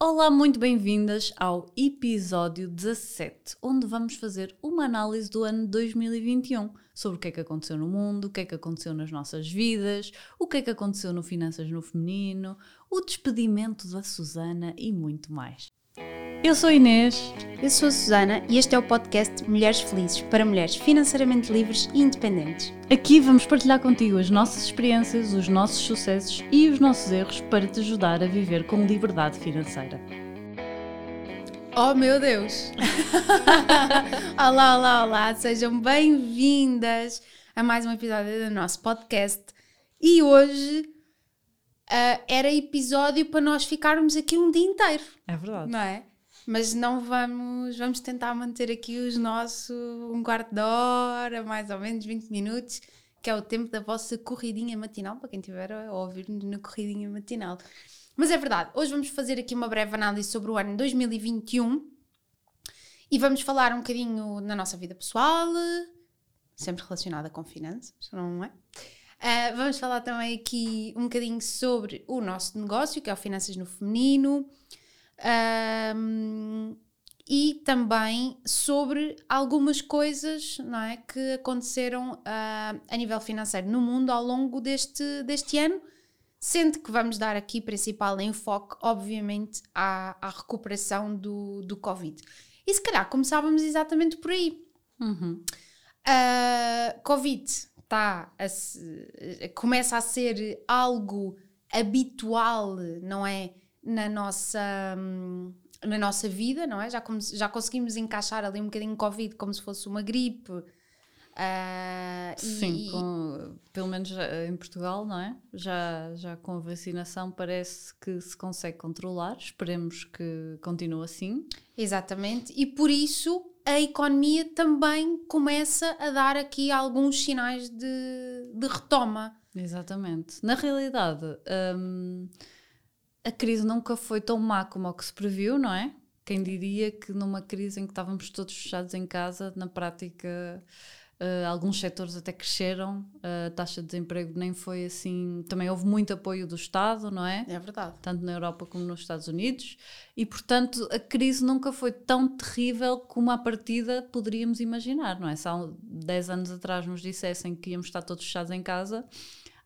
Olá, muito bem-vindas ao episódio 17, onde vamos fazer uma análise do ano 2021 sobre o que é que aconteceu no mundo, o que é que aconteceu nas nossas vidas, o que é que aconteceu no Finanças no Feminino, o despedimento da Susana e muito mais. Eu sou a Inês. Eu sou a Susana e este é o podcast Mulheres Felizes para mulheres financeiramente livres e independentes. Aqui vamos partilhar contigo as nossas experiências, os nossos sucessos e os nossos erros para te ajudar a viver com liberdade financeira. Oh meu Deus! olá, olá, olá! Sejam bem-vindas a mais um episódio do nosso podcast. E hoje uh, era episódio para nós ficarmos aqui um dia inteiro. É verdade. Não é? Mas não vamos, vamos tentar manter aqui os nossos um quarto de hora, mais ou menos 20 minutos, que é o tempo da vossa corridinha matinal, para quem estiver a ouvir-nos na corridinha matinal. Mas é verdade, hoje vamos fazer aqui uma breve análise sobre o ano 2021 e vamos falar um bocadinho na nossa vida pessoal, sempre relacionada com finanças, não é? Uh, vamos falar também aqui um bocadinho sobre o nosso negócio, que é o Finanças no Feminino, um, e também sobre algumas coisas não é, que aconteceram uh, a nível financeiro no mundo ao longo deste, deste ano, sendo que vamos dar aqui principal enfoque, obviamente, à, à recuperação do, do Covid. E se calhar começávamos exatamente por aí. Uhum. Uh, Covid tá a se, começa a ser algo habitual, não é? Na nossa, na nossa vida, não é? Já, como, já conseguimos encaixar ali um bocadinho Covid como se fosse uma gripe. Uh, Sim, e, com, pelo menos em Portugal, não é? Já, já com a vacinação parece que se consegue controlar, esperemos que continue assim. Exatamente, e por isso a economia também começa a dar aqui alguns sinais de, de retoma. Exatamente. Na realidade, hum, a crise nunca foi tão má como o que se previu, não é? Quem diria que numa crise em que estávamos todos fechados em casa, na prática, uh, alguns setores até cresceram, a taxa de desemprego nem foi assim. Também houve muito apoio do Estado, não é? É verdade. Tanto na Europa como nos Estados Unidos. E, portanto, a crise nunca foi tão terrível como à partida poderíamos imaginar, não é? Se há 10 anos atrás nos dissessem que íamos estar todos fechados em casa,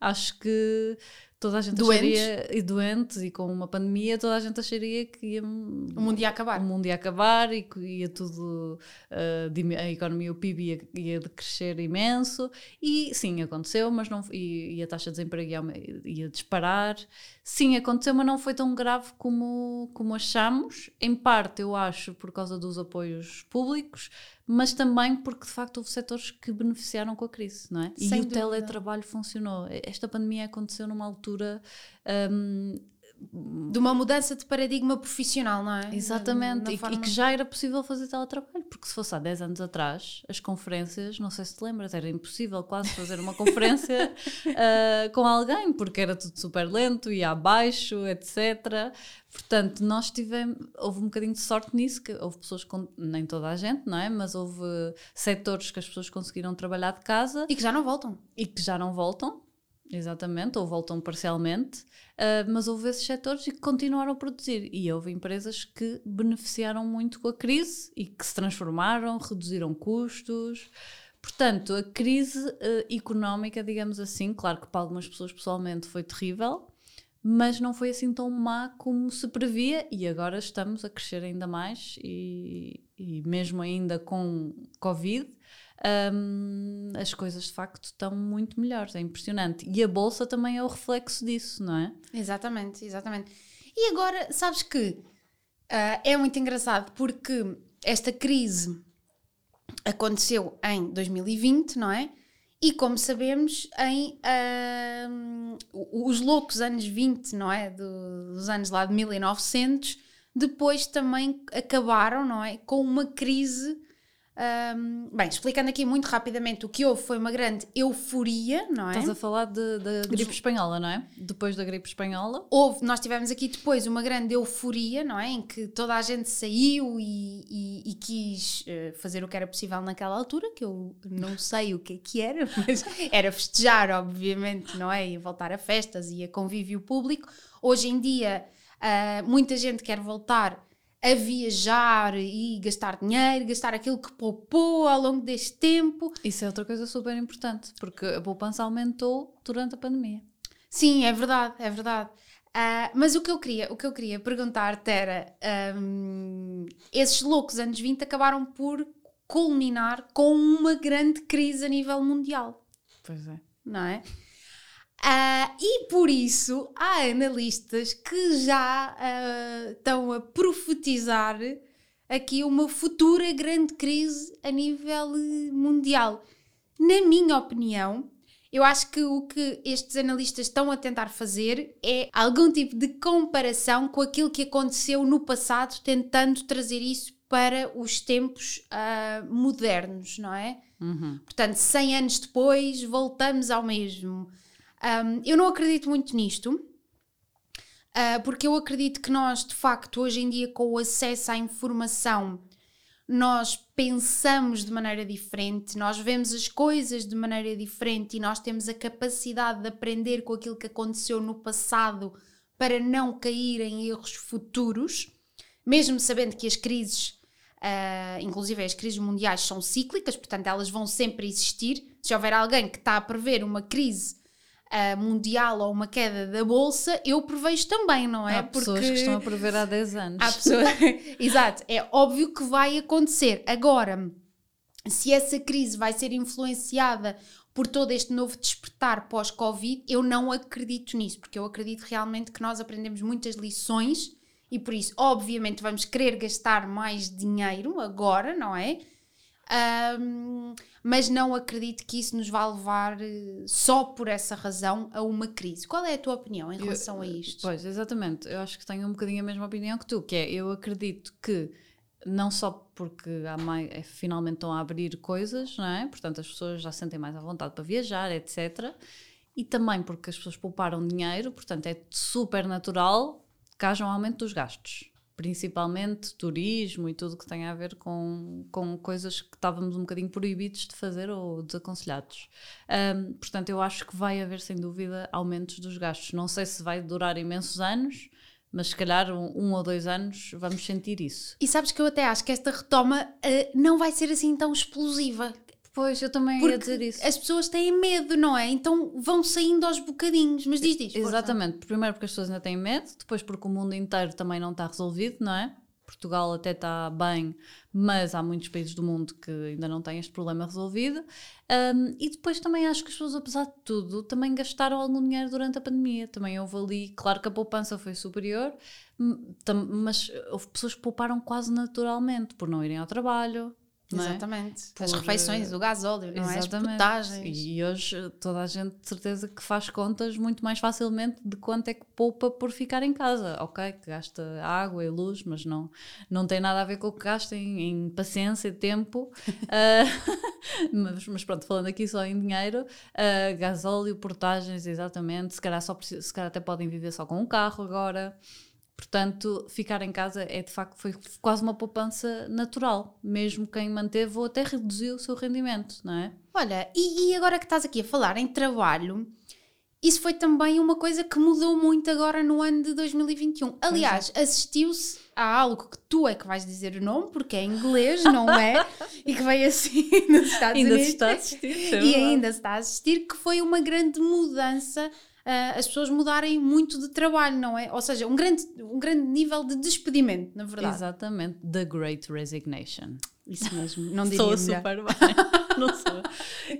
acho que toda a gente doentes. acharia, e doentes e com uma pandemia, toda a gente acharia que ia, o mundo ia acabar. O mundo ia acabar e que ia tudo, uh, a economia, o PIB ia, ia crescer imenso. E sim, aconteceu, mas não, e, e a taxa de desemprego ia, ia, disparar. Sim, aconteceu, mas não foi tão grave como, como achamos. Em parte, eu acho, por causa dos apoios públicos, mas também porque de facto houve setores que beneficiaram com a crise, não é? Sem e dúvida. o teletrabalho funcionou. Esta pandemia aconteceu numa altura um, de uma mudança de paradigma profissional, não é? Exatamente, e, forma... e, que já era possível fazer teletrabalho, porque se fosse há 10 anos atrás, as conferências, não sei se te lembras, era impossível quase fazer uma conferência uh, com alguém, porque era tudo super lento, ia abaixo, etc. Portanto, nós tivemos, houve um bocadinho de sorte nisso, que houve pessoas, com, nem toda a gente, não é? Mas houve setores que as pessoas conseguiram trabalhar de casa. E que já não voltam. E que já não voltam, exatamente, ou voltam parcialmente, uh, mas houve esses setores que continuaram a produzir. E houve empresas que beneficiaram muito com a crise e que se transformaram, reduziram custos. Portanto, a crise uh, económica, digamos assim, claro que para algumas pessoas pessoalmente foi terrível, mas não foi assim tão má como se previa e agora estamos a crescer ainda mais e, e mesmo ainda com Covid um, as coisas de facto estão muito melhores, é impressionante. E a bolsa também é o reflexo disso, não é? Exatamente, exatamente. E agora, sabes que uh, é muito engraçado porque esta crise aconteceu em 2020, não é? E como sabemos, em uh, os loucos anos 20, não é? Do, dos anos lá de 1900, depois também acabaram, não é? Com uma crise um, bem, explicando aqui muito rapidamente, o que houve foi uma grande euforia, não é? Estás a falar da gripe espanhola, não é? Depois da gripe espanhola. Houve, nós tivemos aqui depois uma grande euforia, não é? Em que toda a gente saiu e, e, e quis uh, fazer o que era possível naquela altura, que eu não sei o que é que era, mas era festejar, obviamente, não é? E voltar a festas e a convívio público. Hoje em dia Uh, muita gente quer voltar a viajar e gastar dinheiro, gastar aquilo que poupou ao longo deste tempo. Isso é outra coisa super importante, porque a poupança aumentou durante a pandemia. Sim, é verdade, é verdade. Uh, mas o que eu queria, o que eu queria perguntar-te era: um, esses loucos anos 20 acabaram por culminar com uma grande crise a nível mundial. Pois é. Não é? Uh, e por isso há analistas que já uh, estão a profetizar aqui uma futura grande crise a nível mundial. Na minha opinião, eu acho que o que estes analistas estão a tentar fazer é algum tipo de comparação com aquilo que aconteceu no passado, tentando trazer isso para os tempos uh, modernos, não é? Uhum. Portanto, 100 anos depois, voltamos ao mesmo. Um, eu não acredito muito nisto, uh, porque eu acredito que nós, de facto, hoje em dia, com o acesso à informação, nós pensamos de maneira diferente, nós vemos as coisas de maneira diferente e nós temos a capacidade de aprender com aquilo que aconteceu no passado para não cair em erros futuros, mesmo sabendo que as crises, uh, inclusive as crises mundiais, são cíclicas, portanto elas vão sempre existir. Se houver alguém que está a prever uma crise uh, mundial ou uma queda da bolsa, eu prevejo também, não é? Há pessoas Porque... que estão a prever há 10 anos. Há pessoas... Exato, é óbvio que vai acontecer. Agora, se essa crise vai ser influenciada por todo este novo despertar pós-Covid, eu não acredito nisso, porque eu acredito realmente que nós aprendemos muitas lições e por isso, obviamente, vamos querer gastar mais dinheiro agora, não é? Um, mas não acredito que isso nos vá levar eh, só por essa razão a uma crise. Qual é a tua opinião em relação eu, a isto? Pois, exatamente. Eu acho que tenho um bocadinho a mesma opinião que tu, que é eu acredito que não só porque mais, é, finalmente estão a abrir coisas, não é? Portanto, as pessoas já sentem mais à vontade para viajar, etc. E também porque as pessoas pouparam dinheiro, portanto, é super natural que haja um aumento dos gastos principalmente turismo e tudo que tem a ver com, com coisas que estávamos um bocadinho proibidos de fazer ou desaconselhados. Um, portanto, eu acho que vai haver, sem dúvida, aumentos dos gastos. Não sei se vai durar imensos anos, mas se calhar um, um, ou dois anos vamos sentir isso. E sabes que eu até acho que esta retoma uh, não vai ser assim tão explosiva. Pois, eu também Porque ia dizer isso. As pessoas têm medo, não é? Então vão saindo aos bocadinhos. Mas diz, diz. Exatamente. Força. Primeiro porque as pessoas ainda têm medo, depois porque o mundo inteiro também não está resolvido, não é? Portugal até está bem, mas há muitos países do mundo que ainda não têm este problema resolvido. Um, e depois também acho que as pessoas, apesar de tudo, também gastaram algum dinheiro durante a pandemia. Também houve ali, claro que a poupança foi superior, mas houve pessoas que pouparam quase naturalmente por não irem ao trabalho, é? Exatamente. Por, As refeições, o gasóleo, não é? As. E hoje toda a gente de certeza que faz contas muito mais facilmente de quanto é que poupa por ficar em casa. Ok, que gasta água e luz, mas não, não tem nada a ver com o que gasta em, em paciência e tempo. uh, mas, mas, pronto, falando aqui só em dinheiro, uh, gasóleo, portagens, exatamente. Se calhar, só, se calhar até podem viver só com um carro agora. Portanto, ficar em casa é de facto foi quase uma poupança natural. Mesmo quem manteve ou até reduziu o seu rendimento, não é? Olha, e, e agora que estás aqui a falar em trabalho, isso foi também uma coisa que mudou muito agora no ano de 2021. Aliás, é. assistiu-se a algo que tu é que vais dizer o nome, porque é inglês, não é? e que veio assim nos Estados ainda Unidos. Se está a assistir, é e ainda se está a assistir, que foi uma grande mudança uh, as pessoas mudarem muito de trabalho, não é? Ou seja, um grande, um grande nível de despedimento, na verdade. Exatamente, The Great Resignation. Isso mesmo, não diria Sou super bem, não sou.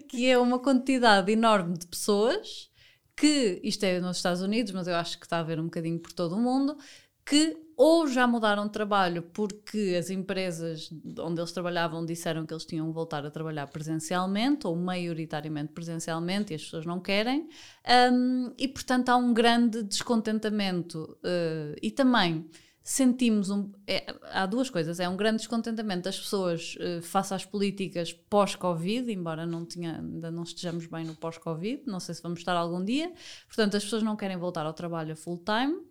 Que é uma quantidade enorme de pessoas que, isto é nos Estados Unidos, mas eu acho que está a haver um bocadinho por todo o mundo, que ou já mudaram de trabalho porque as empresas onde eles trabalhavam disseram que eles tinham que voltar a trabalhar presencialmente ou maioritariamente presencialmente e as pessoas não querem um, e portanto há um grande descontentamento uh, e também sentimos um é, há duas coisas é um grande descontentamento das pessoas uh, face às políticas pós-covid embora não ainda não estejamos bem no pós-covid não sei se vamos estar algum dia portanto as pessoas não querem voltar ao trabalho full time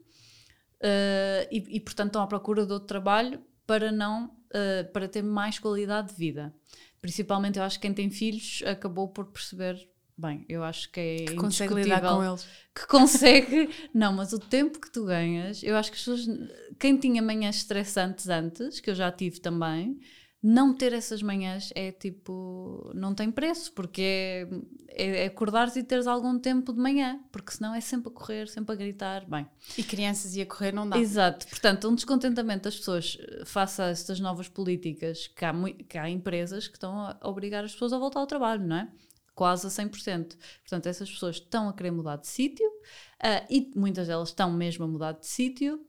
uh, e, e, portanto estão à procura de outro trabalho para não uh, para ter mais qualidade de vida. Principalmente eu acho que quem tem filhos acabou por perceber bem, eu acho que é que consegue lidar com eles. Que consegue. não, mas o tempo que tu ganhas, eu acho que as pessoas. Quem tinha manhãs estressantes antes, que eu já tive também, não ter essas manhãs é tipo. não tem preço, porque é, é, é acordares e teres algum tempo de manhã, porque senão é sempre a correr, sempre a gritar. Bem. E crianças e a correr não dá. Exato, portanto, um descontentamento das pessoas face a estas novas políticas, que há, que há empresas que estão a obrigar as pessoas a voltar ao trabalho, não é? Quase a 100%. Portanto, essas pessoas estão a querer mudar de sítio uh, e muitas delas estão mesmo a mudar de sítio.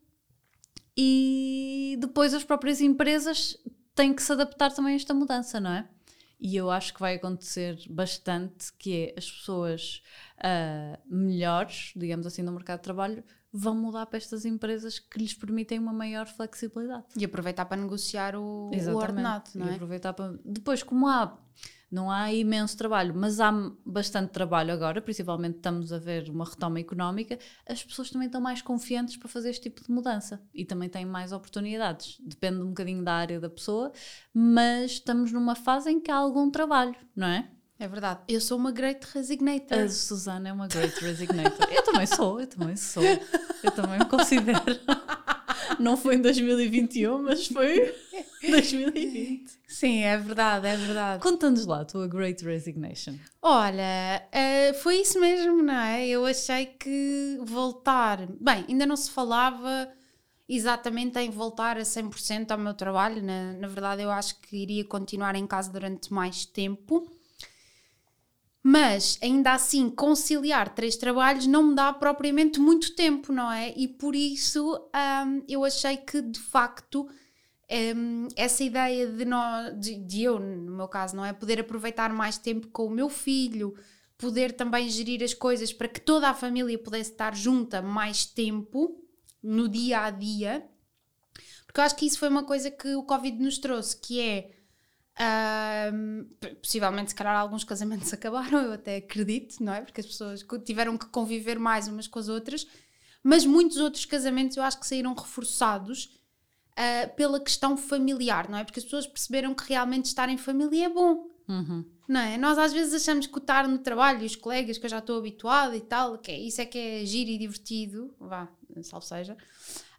E depois as próprias empresas tem que se adaptar também a esta mudança, não é? E eu acho que vai acontecer bastante que é as pessoas uh, melhores, digamos assim, no mercado de trabalho, vão mudar para estas empresas que lhes permitem uma maior flexibilidade. E aproveitar para negociar o, o ordenado, não é? E aproveitar para... Depois, como há não há imenso trabalho, mas há bastante trabalho agora, principalmente estamos a ver uma retoma económica, as pessoas também estão mais confiantes para fazer este tipo de mudança e também têm mais oportunidades. Depende um bocadinho da área da pessoa, mas estamos numa fase em que há algum trabalho, não é? É verdade. Eu sou uma great resignator. A Susana é uma great resignator. eu também sou, eu também sou. Eu também me considero. Não foi em 2021, mas foi 2020. Sim, é verdade, é verdade. Conta-nos lá a tua Great Resignation. Olha, uh, foi isso mesmo, não é? Eu achei que voltar. Bem, ainda não se falava exatamente em voltar a 100% ao meu trabalho. Na, na verdade, eu acho que iria continuar em casa durante mais tempo. Mas ainda assim, conciliar três trabalhos não me dá propriamente muito tempo, não é? E por isso um, eu achei que de facto um, essa ideia de, nós, de, de, eu, no meu caso, não é? Poder aproveitar mais tempo com o meu filho, poder também gerir as coisas para que toda a família pudesse estar junta mais tempo no dia a dia, porque eu acho que isso foi uma coisa que o Covid nos trouxe, que é um, possivelmente, se calhar, alguns casamentos acabaram, eu até acredito, não é? Porque as pessoas tiveram que conviver mais umas com as outras, mas muitos outros casamentos eu acho que saíram reforçados uh, pela questão familiar, não é? Porque as pessoas perceberam que realmente estar em família é bom. Uhum. Não é? Nós às vezes achamos que estar no trabalho e os colegas que eu já estou habituada e tal, que é, isso é que é giro e divertido, vá, salve seja.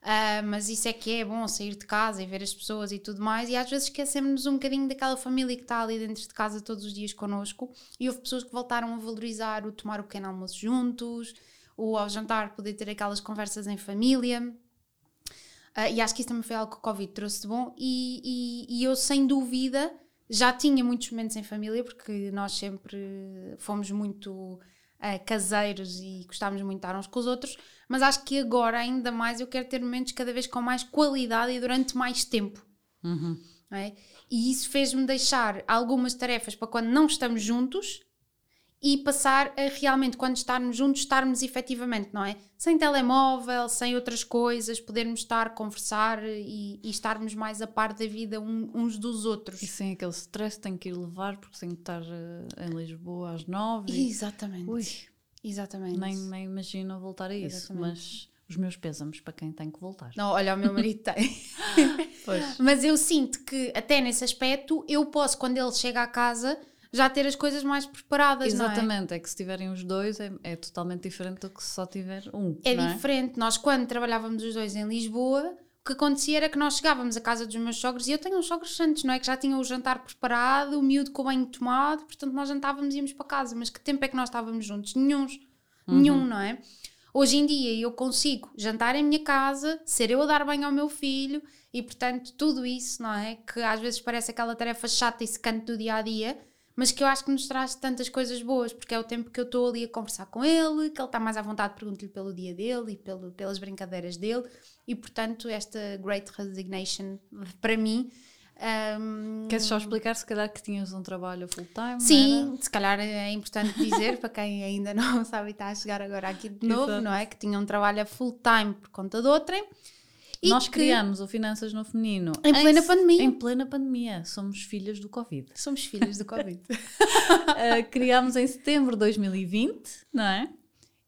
Uh, mas isso é que é bom sair de casa e ver as pessoas e tudo mais, e às vezes esquecemos um bocadinho daquela família que está ali dentro de casa todos os dias connosco. E houve pessoas que voltaram a valorizar o tomar o pequeno almoço juntos, ou ao jantar poder ter aquelas conversas em família. Uh, e acho que isso também foi algo que o Covid trouxe de bom. E, e, e eu, sem dúvida, já tinha muitos momentos em família, porque nós sempre fomos muito uh, caseiros e gostávamos muito de estar uns com os outros, mas acho que agora ainda mais eu quero ter momentos cada vez com mais qualidade e durante mais tempo. Uhum. É? E isso fez-me deixar algumas tarefas para quando não estamos juntos e passar a realmente, quando estarmos juntos, estarmos efetivamente, não é? Sem telemóvel, sem outras coisas, podermos estar, conversar e, e estarmos mais a par da vida um, uns dos outros. E sem aquele stress tenho que ir levar porque tenho que estar uh, em Lisboa às nove. Exatamente. Ui, Exatamente. Nem, nem imagino voltar a isso, Exatamente. mas os meus pésamos para quem tem que voltar. Não, olha, o meu marido tem. mas eu sinto que até nesse aspecto eu posso, quando ele chega à casa já ter as coisas mais preparadas. Exatamente, é? é? que se tiverem os dois é, é, totalmente diferente do que se só tiver um. É, é? diferente. Nós, quando trabalhávamos os dois em Lisboa, o que acontecia era que nós chegávamos à casa dos meus sogros e eu tenho uns sogros santos, não é? Que já tinham o jantar preparado, o miúdo com o banho tomado, portanto nós jantávamos e íamos para casa. Mas que tempo é que nós estávamos juntos? Nenhum. Uhum. Nenhum, não é? Hoje em dia eu consigo jantar em minha casa, ser eu a dar banho ao meu filho e, portanto, tudo isso, não é? Que às vezes parece aquela tarefa chata e secante do dia a dia mas que eu acho que nos traz tantas coisas boas, porque é o tempo que eu estou ali a conversar com ele, que ele está mais à vontade, pergunto-lhe pelo dia dele e pelo, pelas brincadeiras dele, e portanto, esta Great Resignation, para mim. Um, Queres só explicar, se calhar, que tinhas um trabalho full-time? Sim, se calhar é importante dizer para quem ainda não sabe e está a chegar agora aqui de novo, Exato. não é? Que tinha um trabalho full-time por conta de outrem. E Nós que... criamos o Finanças no Feminino em plena em, pandemia. Em plena pandemia. Somos filhas do Covid. Somos filhas do Covid. uh, criámos em setembro de 2020, não é?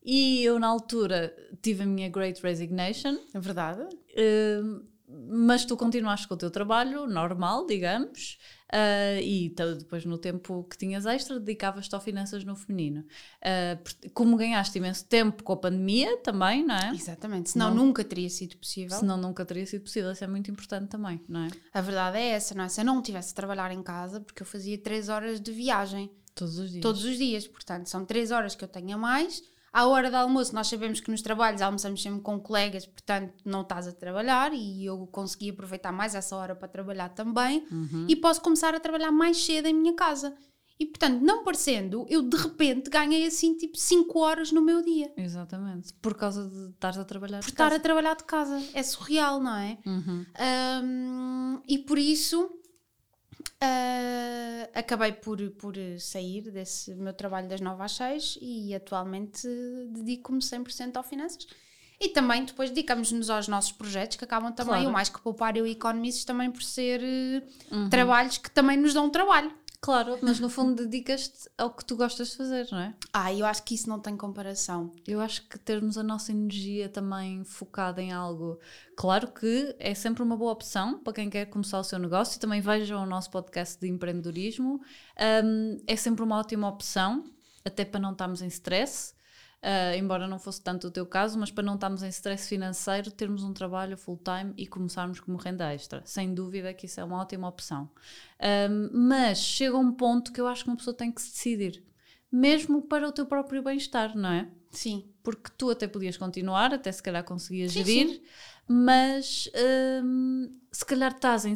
E eu, na altura, tive a minha Great Resignation. É verdade. Uh, mas tu continuaste com o teu trabalho normal, digamos, uh, e depois no tempo que tinhas extra dedicavas-te ao finanças no feminino. Uh, como ganhaste imenso tempo com a pandemia também, não é? Exatamente, senão não, nunca teria sido possível. Senão nunca teria sido possível, isso é muito importante também, não é? A verdade é essa, não é? Se eu não tivesse a trabalhar em casa, porque eu fazia 3 horas de viagem. Todos os dias. Todos os dias, portanto, são 3 horas que eu tenho a mais à hora do almoço, nós sabemos que nos trabalhos almoçamos sempre com colegas, portanto não estás a trabalhar e eu consegui aproveitar mais essa hora para trabalhar também uhum. e posso começar a trabalhar mais cedo em minha casa. E portanto, não parecendo, eu de repente ganhei assim tipo 5 horas no meu dia. Exatamente. Por causa de estar a trabalhar Por de estar casa. a trabalhar de casa. É surreal, não é? Uhum. Um, e por isso Uh, acabei por, por sair desse meu trabalho das 9 às 6 e atualmente dedico-me 100% ao finanças. E também depois dedicamos-nos aos nossos projetos que acabam também, claro. o mais que poupar eu e também por ser uhum. trabalhos que também nos dão trabalho. Claro, mas no fundo dedicas-te ao que tu gostas de fazer, não é? Ah, eu acho que isso não tem comparação. Eu acho que termos a nossa energia também focada em algo, claro que é sempre uma boa opção para quem quer começar o seu negócio. Também vejam o nosso podcast de empreendedorismo. Um, é sempre uma ótima opção, até para não estarmos em stress. Uh, embora não fosse tanto o teu caso, mas para não estarmos em stress financeiro, termos um trabalho full-time e começarmos como renda extra. Sem dúvida que isso é uma ótima opção. Um, mas chega um ponto que eu acho que uma pessoa tem que se decidir, mesmo para o teu próprio bem-estar, não é? Sim. Porque tu até podias continuar, até se calhar conseguias sim, gerir, sim mas hum, se calhar estás em,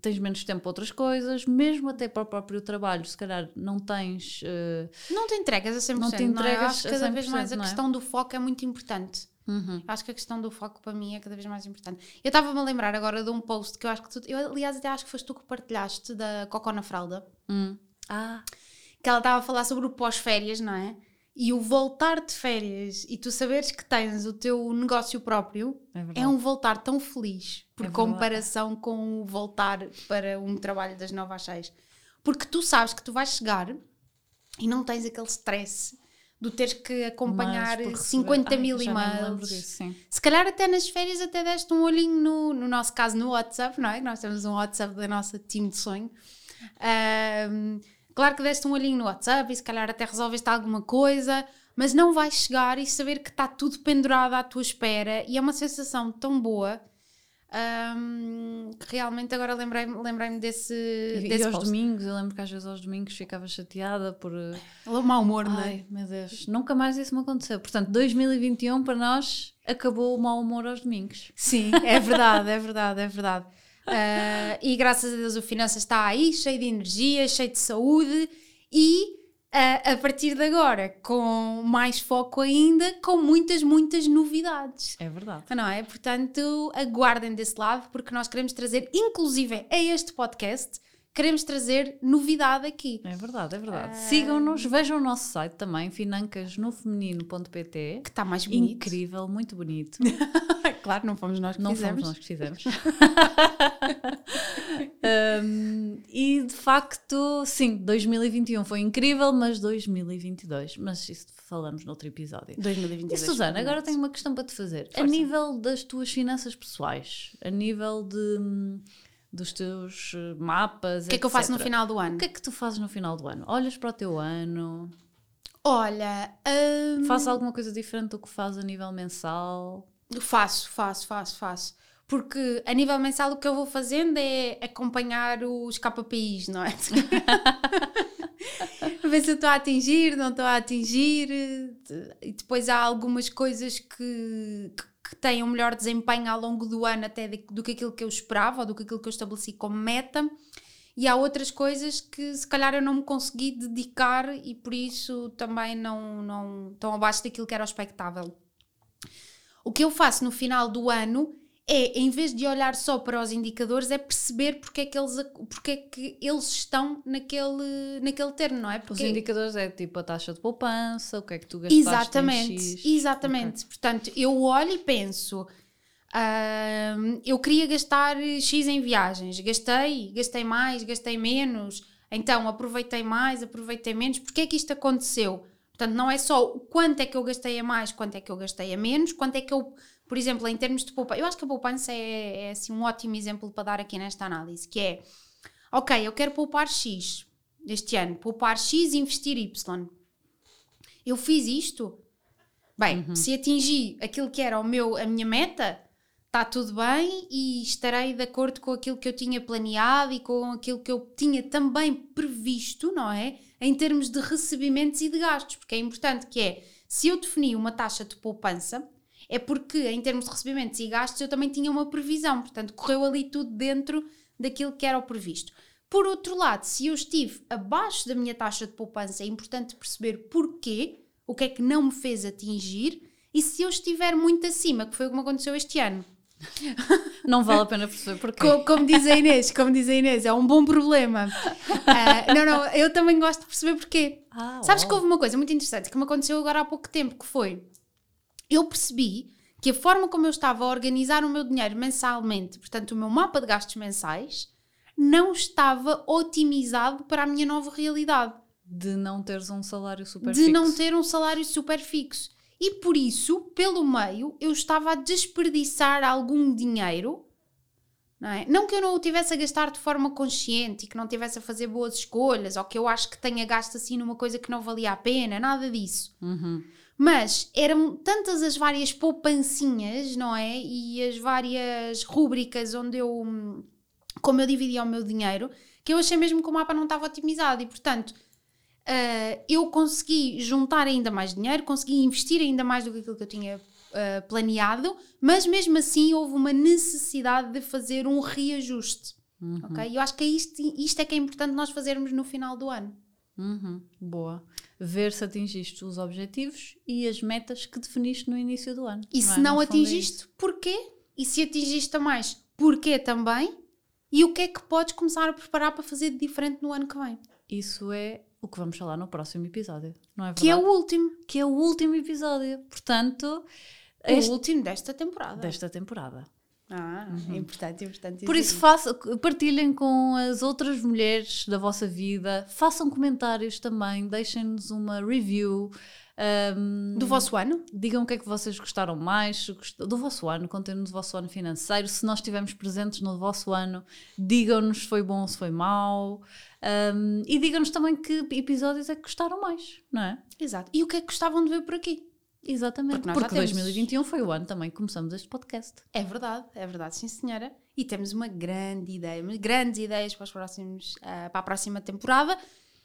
tens menos tempo para outras coisas, mesmo até para o próprio trabalho, se calhar não tens. Uh, não te entregas a 100%. Não te entregas não é? Acho que cada vez mais a é? questão do foco é muito importante. Uhum. Acho que a questão do foco para mim é cada vez mais importante. Eu estava-me a lembrar agora de um post que eu acho que tu. Eu, aliás, até acho que foste tu que partilhaste da Cocó na Fralda. Hum. Ah. Que ela estava a falar sobre o pós-férias, não é? E o voltar de férias e tu saberes que tens o teu negócio próprio é, é um voltar tão feliz por é comparação com o voltar para um trabalho das 9 às 6. Porque tu sabes que tu vais chegar e não tens aquele stress do teres que acompanhar 50 Ai, mil e-mails. Disso, Se calhar até nas férias até deste um olhinho no, no nosso caso no WhatsApp, não é? Nós temos um WhatsApp da nossa time de sonho. Um, Claro que deste um olhinho no WhatsApp e se calhar até resolveste alguma coisa, mas não vais chegar e saber que está tudo pendurado à tua espera e é uma sensação tão boa. Um, que realmente agora lembrei-me lembrei desse, e, desse e aos post. domingos, eu lembro que às vezes aos domingos ficava chateada por o mau humor, não é? Meu Deus, nunca mais isso me aconteceu. Portanto, 2021 para nós acabou o mau humor aos domingos. Sim, é verdade, é verdade, é verdade. Uh, e graças a Deus o Finanças está aí, cheio de energia, cheio de saúde e uh, a partir de agora, com mais foco ainda, com muitas, muitas novidades. É verdade. Não é? Portanto, aguardem desse lado, porque nós queremos trazer, inclusive a este podcast, queremos trazer novidade aqui. É verdade, é verdade. Uh... Sigam-nos, vejam o nosso site também, financasnofeminino.pt. Que está mais bonito. Incrível, muito bonito. claro, não fomos nós que não fizemos. Não fomos nós que fizemos. um, e de facto, sim, 2021 foi incrível, mas 2022, mas isso falamos noutro episódio. 2022. E Susana, agora tenho uma questão para te fazer. Força. A nível das tuas finanças pessoais, a nível de dos teus eh, mapas. O que é que eu faço no final do ano? O que é que tu fazes no final do ano? Olhas para o teu ano? Olha. Um... Faz alguma coisa diferente do que faz a nível mensal? Faço, faço, faço, faço. Porque a nível mensal o que eu vou fazendo é acompanhar os KPIs, não é? ver se eu estou a atingir, não estou a atingir. E depois há algumas coisas que, que têm um melhor desempenho ao longo do ano até do que aquilo que eu esperava ou do que aquilo que eu estabeleci como meta. E há outras coisas que se calhar eu não me consegui dedicar e por isso também não, não estão abaixo daquilo que era o expectável. O que eu faço no final do ano é, em vez de olhar só para os indicadores, é perceber porque é que eles, porque é que eles estão naquele, naquele termo, não é? Porque os indicadores é tipo a taxa de poupança, o que é que tu gastaste Exatamente, X. exatamente. Okay. Portanto, eu olho e penso, uh, eu queria gastar X em viagens, gastei, gastei mais, gastei menos, então aproveitei mais, aproveitei menos, porque é que isto aconteceu? Portanto, não é só o quanto é que eu gastei a mais, quanto é que eu gastei a menos, quanto é que eu Por exemplo, em termos de poupança, eu acho que a poupança é, é assim, um ótimo exemplo para dar aqui nesta análise, que é, ok, eu quero poupar X este ano, poupar X e investir Y. Eu fiz isto? Bem, Uhum. se atingi aquilo que era o meu, a minha meta, está tudo bem e estarei de acordo com aquilo que eu tinha planeado e com aquilo que eu tinha também previsto, não é? Em termos de recebimentos e de gastos, porque é importante que é, se eu defini uma taxa de poupança, é porque em termos de recebimentos e gastos eu também tinha uma previsão, portanto correu ali tudo dentro daquilo que era o previsto. Por outro lado, se eu estive abaixo da minha taxa de poupança, é importante perceber porquê, o que é que não me fez atingir, e se eu estiver muito acima, que foi o que me aconteceu este ano. Não vale a pena perceber porquê. Co- Como, diz a Inês, como diz a Inês, é um bom problema. Ah, não, não, eu também gosto de perceber porquê. Ah, Sabes que houve uma coisa muito interessante que me aconteceu agora há pouco tempo, que foi, eu percebi que a forma como eu estava a organizar o meu dinheiro mensalmente, portanto o meu mapa de gastos mensais, não estava otimizado para a minha nova realidade. De não teres um salário super de fixo. não ter um salário super fixo. E por isso, pelo meio, eu estava a desperdiçar algum dinheiro. Não, é? não que eu não o tivesse a gastar de forma consciente e que não tivesse a fazer boas escolhas ou que eu acho que tenha gasto assim numa coisa que não valia a pena, nada disso. Uhum. Mas eram tantas as várias poupancinhas, não é? E as várias rúbricas onde eu, como eu dividia o meu dinheiro, que eu achei mesmo que o mapa não estava otimizado e, portanto, ah, eu consegui juntar ainda mais dinheiro, consegui investir ainda mais do que aquilo que eu tinha ah, planeado, mas mesmo assim houve uma necessidade de fazer um reajuste. Uhum. Ok? E eu acho que é isto, isto é que é importante nós fazermos no final do ano. Uhum. Boa. Ver se atingiste os objetivos e as metas que definiste no início do ano. E não se é? não é atingiste, porquê? E se atingiste a mais, porquê também? E o que é que podes começar a preparar para fazer de diferente no ano que vem? Isso é o que vamos falar no próximo episódio, não é verdade? Que é o último. Que é o último episódio, portanto, O este- último desta temporada. desta temporada. Ah, é importante, importante. Por isso, faça, partilhem com as outras mulheres da vossa vida, façam comentários também, deixem-nos uma review. ahm, Do vosso ano? Digam o que é que vocês gostaram mais do vosso ano, contem-nos o vosso ano financeiro. Se nós estivermos presentes no vosso ano, digam-nos se foi bom ou se foi mau. Ahm, e digam-nos também que episódios é que gostaram mais, não é? Exato. E o que é que gostavam de ver por aqui? Exatamente. Porque Porque, nós já temos- 2021 foi o ano também que começamos este podcast. É verdade, é verdade, sim senhora. E temos uma grande ideia, grandes ideias para, os próximos, ah, para a próxima temporada.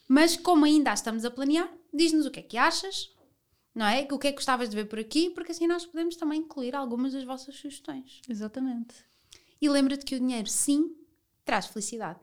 Mas como ainda a estamos a planear, diz-nos o que é que achas, não é? O que é que gostavas de ver por aqui, porque assim nós podemos também incluir algumas das vossas sugestões. Exatamente. E lembra-te que o dinheiro, sim, traz felicidade.